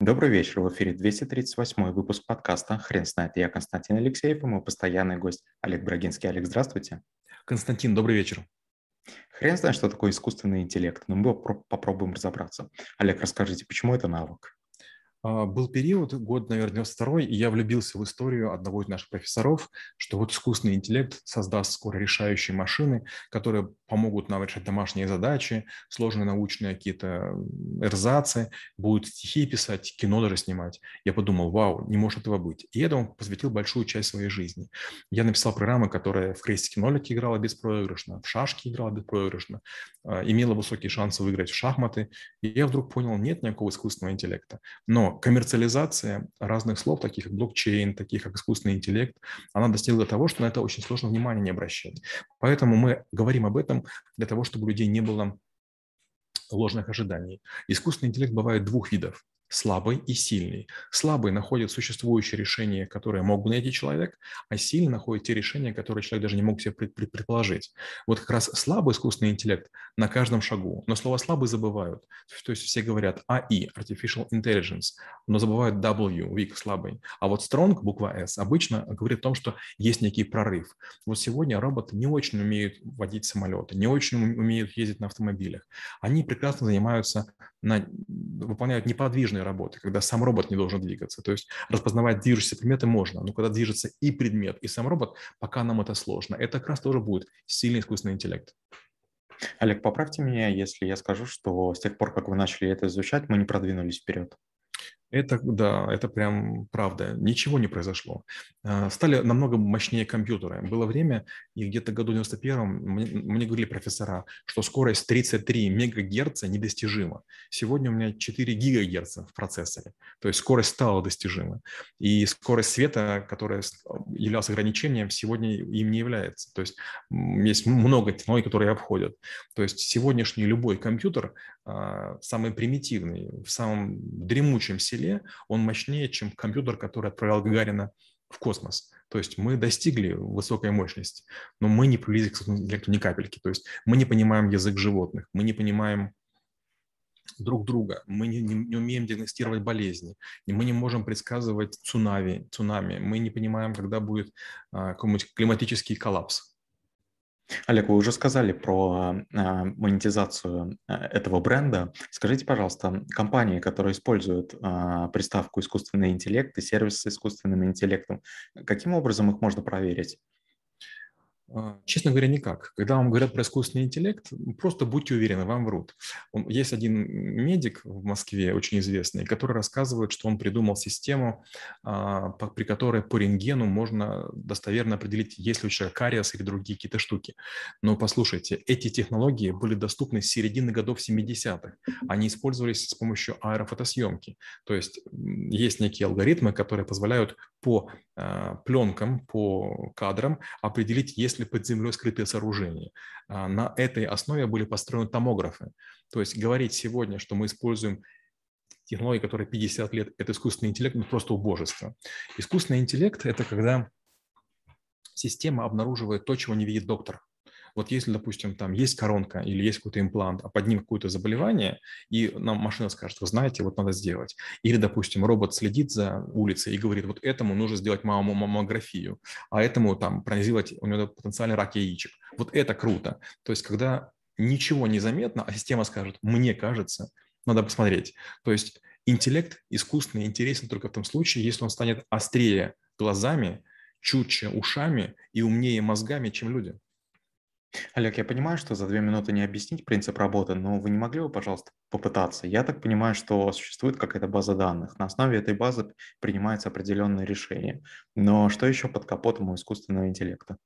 Добрый вечер, в эфире 238 выпуск подкаста «Хрен знает». Я Константин Алексеев и мой постоянный гость Олег Брагинский. Олег, здравствуйте. Константин, добрый вечер. Хрен знает, что такое искусственный интеллект, но мы попробуем разобраться. Олег, расскажите, почему это навык? А, был период, год, наверное, 92 и я влюбился в историю одного из наших профессоров, что вот искусственный интеллект создаст скоро решающие машины, которые помогут нам решать домашние задачи, сложные научные какие-то эрзацы, будут стихи писать, кино даже снимать. Я подумал, вау, не может этого быть. И этому посвятил большую часть своей жизни. Я написал программы, которая в крестике-нолике играла беспроигрышно, в шашки играла беспроигрышно, а, имела высокие шансы выиграть в шахматы. И я вдруг понял, нет никакого искусственного интеллекта. Но коммерциализация разных слов, таких как блокчейн, таких как искусственный интеллект, она достигла того, что на это очень сложно внимание не обращать. Поэтому мы говорим об этом для того, чтобы у людей не было ложных ожиданий. Искусственный интеллект бывает двух видов слабый и сильный. Слабый находит существующие решения, которые мог бы найти человек, а сильный находит те решения, которые человек даже не мог себе предположить. Вот как раз слабый искусственный интеллект на каждом шагу. Но слово «слабый» забывают. То есть все говорят AI, Artificial Intelligence, но забывают W, weak, слабый. А вот strong, буква S, обычно говорит о том, что есть некий прорыв. Вот сегодня роботы не очень умеют водить самолеты, не очень умеют ездить на автомобилях. Они прекрасно занимаются, на, выполняют неподвижные работы, когда сам робот не должен двигаться. То есть распознавать движущиеся предметы можно, но когда движется и предмет, и сам робот, пока нам это сложно. Это как раз тоже будет сильный искусственный интеллект. Олег, поправьте меня, если я скажу, что с тех пор, как вы начали это изучать, мы не продвинулись вперед. Это, да, это прям правда. Ничего не произошло. А, стали намного мощнее компьютеры. Было время, и где-то году 91 мне, мне говорили профессора, что скорость 33 мегагерца недостижима. Сегодня у меня 4 гигагерца в процессоре. То есть скорость стала достижима. И скорость света, которая являлась ограничением, сегодня им не является. То есть есть много технологий, которые обходят. То есть сегодняшний любой компьютер, самый примитивный, в самом дремучем селе, селе, он мощнее, чем компьютер, который отправлял Гагарина в космос. То есть мы достигли высокой мощности, но мы не приблизились к интеллекту ни капельки. То есть мы не понимаем язык животных, мы не понимаем друг друга, мы не, не, не умеем диагностировать болезни, мы не можем предсказывать цунами, цунами, мы не понимаем, когда будет а, какой-нибудь климатический коллапс. Олег, вы уже сказали про а, монетизацию а, этого бренда. Скажите, пожалуйста, компании, которые используют а, приставку искусственный интеллект и сервисы с искусственным интеллектом, каким образом их можно проверить? А, честно говоря, никак. Когда вам говорят про искусственный интеллект, просто будьте уверены, вам врут. Есть один медик в Москве, очень известный, который рассказывает, что он придумал систему, а, при которой по рентгену можно достоверно определить, есть ли у человека кариес или другие какие-то штуки. Но послушайте, эти технологии были доступны с середины годов 70-х. Они использовались с помощью аэрофотосъемки. То есть есть некие алгоритмы, которые позволяют по а, пленкам, по кадрам определить, есть ли под землей скрытые сооружения. А, на этой основе были построены томографы. То есть говорить сегодня, что мы используем технологии, которые 50 лет, это искусственный интеллект, это просто убожество. Искусственный интеллект – это когда система обнаруживает то, чего не видит доктор. Вот если, допустим, там есть коронка или есть какой-то имплант, а под ним какое-то заболевание, и нам машина скажет, вы знаете, вот надо сделать. Или, допустим, робот следит за улицей и говорит, вот этому нужно сделать маммографию, а этому там проанализировать, у него потенциальный рак яичек. Вот это круто. То есть когда ничего не заметно, а система скажет, мне кажется, надо посмотреть. То есть интеллект искусственный интересен только в том случае, если он станет острее глазами, чутче ушами и умнее мозгами, чем люди. Олег, я понимаю, что за две минуты не объяснить принцип работы, но вы не могли бы, пожалуйста, попытаться? Я так понимаю, что существует какая-то база данных. На основе этой базы принимаются определенные решения. Но что еще под капотом у искусственного интеллекта?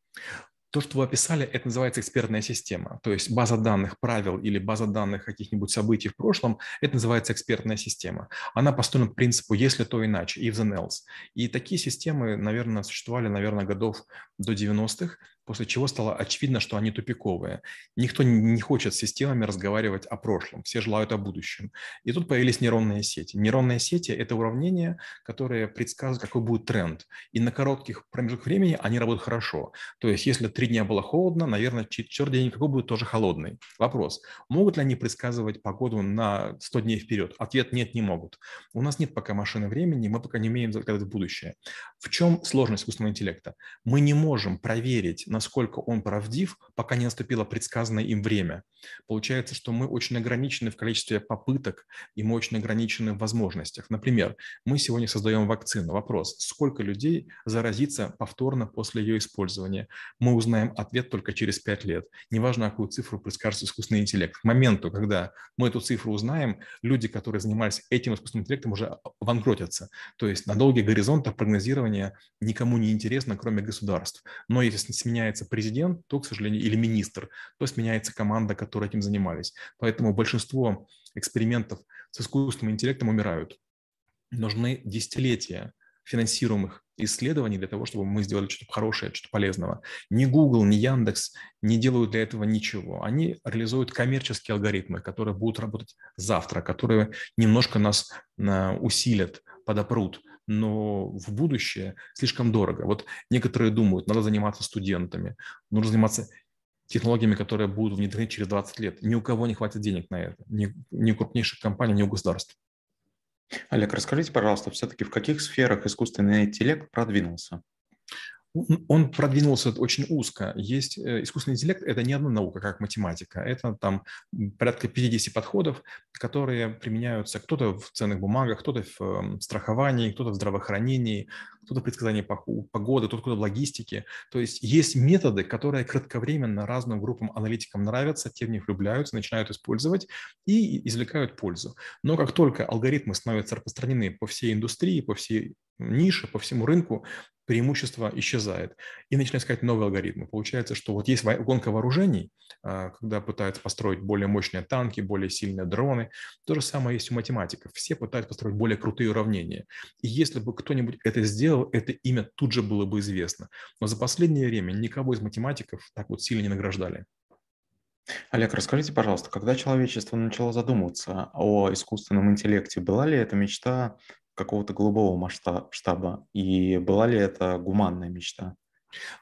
То, что вы описали, это называется экспертная система. То есть база данных правил или база данных каких-нибудь событий в прошлом, это называется экспертная система. Она построена по принципу «если то иначе», if then else. И такие системы, наверное, существовали, наверное, годов до 90-х. После чего стало очевидно, что они тупиковые. Никто не хочет с системами разговаривать о прошлом, все желают о будущем. И тут появились нейронные сети. Нейронные сети – это уравнения, которые предсказывают, какой будет тренд. И на коротких промежутках времени они работают хорошо. То есть, если три дня было холодно, наверное, четвертый день какой будет тоже холодный. Вопрос, могут ли они предсказывать погоду на 100 дней вперед? Ответ – нет, не могут. У нас нет пока машины времени, мы пока не умеем заглядывать в будущее. В чем сложность искусственного интеллекта? Мы не можем проверить, насколько он правдив, пока не наступило предсказанное им время. Получается, что мы очень ограничены в количестве попыток, и мы очень ограничены в возможностях. Например, мы сегодня создаем вакцину. Вопрос, сколько людей заразится повторно после ее использования? Мы узнаем ответ только через 5 лет. Неважно, какую цифру предскажет искусственный интеллект. К моменту, когда мы эту цифру узнаем, люди, которые занимались этим искусственным интеллектом, уже банкротятся. То есть на долгий горизонт прогнозирования никому не интересно, кроме государств. Но если сменяется президент, то, к сожалению, или министр, то сменяется команда, которая этим занимались. Поэтому большинство экспериментов с искусственным интеллектом умирают. Нужны десятилетия финансируемых исследований для того, чтобы мы сделали что-то хорошее, что-то полезного. Ни Google, ни Яндекс не делают для этого ничего. Они реализуют коммерческие алгоритмы, которые будут работать завтра, которые немножко нас а, усилят, подопрут но в будущее слишком дорого. Вот некоторые думают, надо заниматься студентами, нужно заниматься технологиями, которые будут внедрены через 20 лет. Ни у кого не хватит денег на это, ни, ни у крупнейших компаний, ни у государств. Олег, расскажите, пожалуйста, все-таки в каких сферах искусственный интеллект продвинулся? Он продвинулся очень узко. Есть э, искусственный интеллект – это не одна наука, как математика. Это там порядка 50 подходов, которые применяются кто-то в ценных бумагах, кто-то в эм, страховании, кто-то в здравоохранении, кто-то в предсказании погоды, кто-то в логистике. То есть есть методы, которые кратковременно разным группам аналитикам нравятся, те в них влюбляются, начинают использовать и извлекают пользу. Но как только алгоритмы становятся распространены по всей индустрии, по всей нише, по всему рынку, преимущество исчезает. И начинают искать новые алгоритмы. Получается, что вот есть гонка вооружений, а, когда пытаются построить более мощные танки, более сильные дроны. То же самое есть у математиков. Все пытаются построить более крутые уравнения. И если бы кто-нибудь это сделал, это имя тут же было бы известно. Но за последнее время никого из математиков так вот сильно не награждали. Олег, расскажите, пожалуйста, когда человечество начало задумываться о искусственном интеллекте, была ли эта мечта какого-то голубого масштаба? И была ли это гуманная мечта?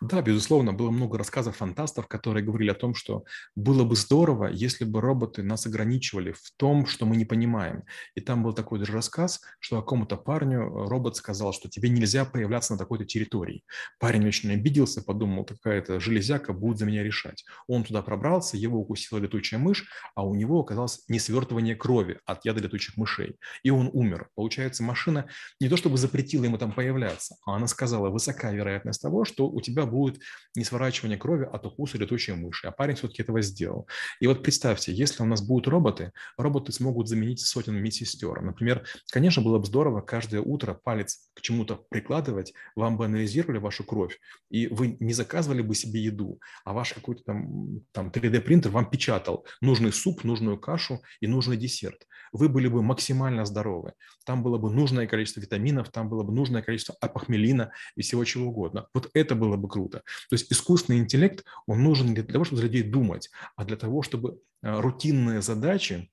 Да, безусловно, было много рассказов фантастов, которые говорили о том, что было бы здорово, если бы роботы нас ограничивали в том, что мы не понимаем. И там был такой даже рассказ, что какому-то парню э, робот сказал, что тебе нельзя появляться на такой-то территории. Парень очень обиделся, подумал, какая-то железяка будет за меня решать. Он туда пробрался, его укусила летучая мышь, а у него оказалось несвертывание крови от яда летучих мышей. И он умер. Получается, машина не то чтобы запретила ему там появляться, а она сказала, высока вероятность того, что у тебя будет не сворачивание крови от укуса летучей мыши, а парень все-таки этого сделал. И вот представьте, если у нас будут роботы, роботы смогут заменить сотен медсестер. Например, конечно, было бы здорово каждое утро палец к чему-то прикладывать, вам бы анализировали вашу кровь, и вы не заказывали бы себе еду, а ваш какой-то там, там 3D-принтер вам печатал нужный суп, нужную кашу и нужный десерт. Вы были бы максимально здоровы. Там было бы нужное количество витаминов, там было бы нужное количество апохмелина и всего чего угодно. Вот это было было бы круто. То есть искусственный интеллект, он нужен не для того, чтобы за людей думать, а для того, чтобы э, рутинные задачи,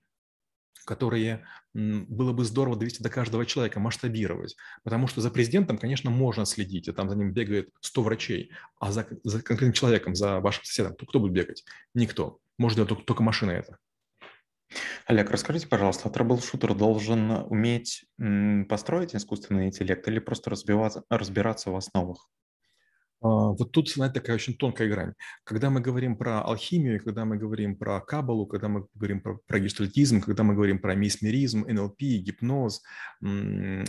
которые было бы здорово довести до каждого человека, масштабировать. Потому что за президентом, конечно, можно следить, и там за ним бегает 100 врачей, а за, за конкретным человеком, за вашим соседом, то кто будет бегать? Никто. Может только, только машина это. Олег, расскажите, пожалуйста, а трэбл-шутер должен уметь построить искусственный интеллект или просто разбиваться, разбираться в основах? А, вот тут, знаете, такая очень тонкая грань. Когда мы говорим про алхимию, когда мы говорим про кабалу, когда мы говорим про, про гештальтизм, когда мы говорим про мисмеризм, НЛП, гипноз,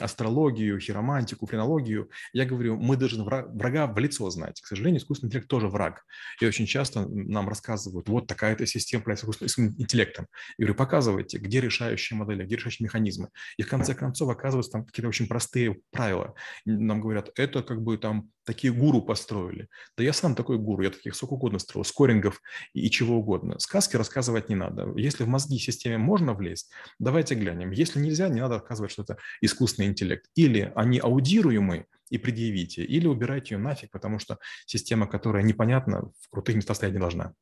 астрологию, хиромантику, френологию, я говорю, мы должны врага в лицо знать. К сожалению, искусственный интеллект тоже враг. И очень часто нам рассказывают, вот такая-то система является искусственным интеллектом. Я говорю, показывайте, где решающие модели, где решающие механизмы. И в конце концов оказываются там какие-то очень простые правила. Нам говорят, это как бы там такие гуру построили. Да я сам такой гуру, я таких сколько угодно строил, скорингов и, чего угодно. Сказки рассказывать не надо. Если в мозги системе можно влезть, давайте глянем. Если нельзя, не надо рассказывать, что это искусственный интеллект. Или они аудируемые, и предъявите, или убирайте ее нафиг, потому что система, которая непонятна, в крутых местах стоять не должна.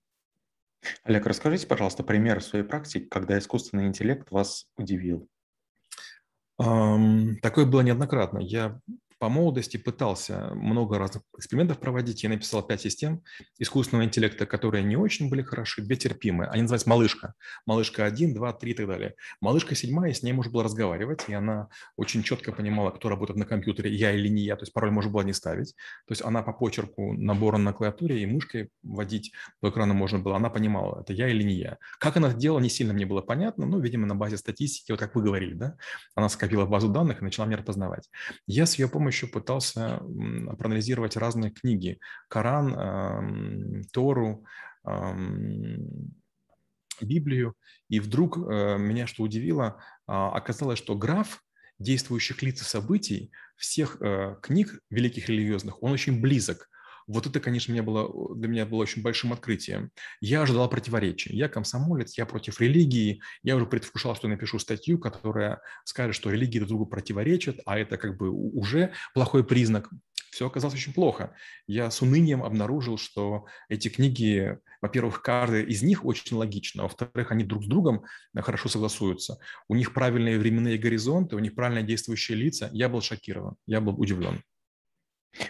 Олег, расскажите, пожалуйста, пример своей практики, когда искусственный интеллект вас удивил. Такое было неоднократно. Я по молодости пытался много разных экспериментов проводить. Я написал пять систем искусственного интеллекта, которые не очень были хороши, две терпимые. Они называются «Малышка». «Малышка 1», 2, 3 и так далее. «Малышка 7», с ней можно было разговаривать, и она очень четко понимала, кто работает на компьютере, я или не я, то есть пароль можно было не ставить. То есть она по почерку набора на клавиатуре и мышкой вводить по экрану можно было. Она понимала, это я или не я. Как она это делала, не сильно мне было понятно, но, видимо, на базе статистики, вот как вы говорили, да, она скопила базу данных и начала меня распознавать. Я с ее помощью помощью пытался проанализировать разные книги. Коран, Тору, Библию. И вдруг э, меня что удивило, а, оказалось, что граф действующих лиц и событий всех э, книг великих религиозных, он очень близок вот это, конечно, мне было, для меня было очень большим открытием. Я ожидал противоречия. Я комсомолец, я против религии. Я уже предвкушал, что напишу статью, которая скажет, что религии друг другу противоречат, а это как бы уже плохой признак. Все оказалось очень плохо. Я с унынием обнаружил, что эти книги, во-первых, каждая из них очень логична, во-вторых, они друг с другом хорошо согласуются. У них правильные временные горизонты, у них правильно действующие лица. Я был шокирован, я был удивлен.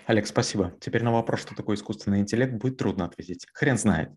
Олег, спасибо. Теперь на вопрос, что такое искусственный интеллект, будет трудно ответить. Хрен знает.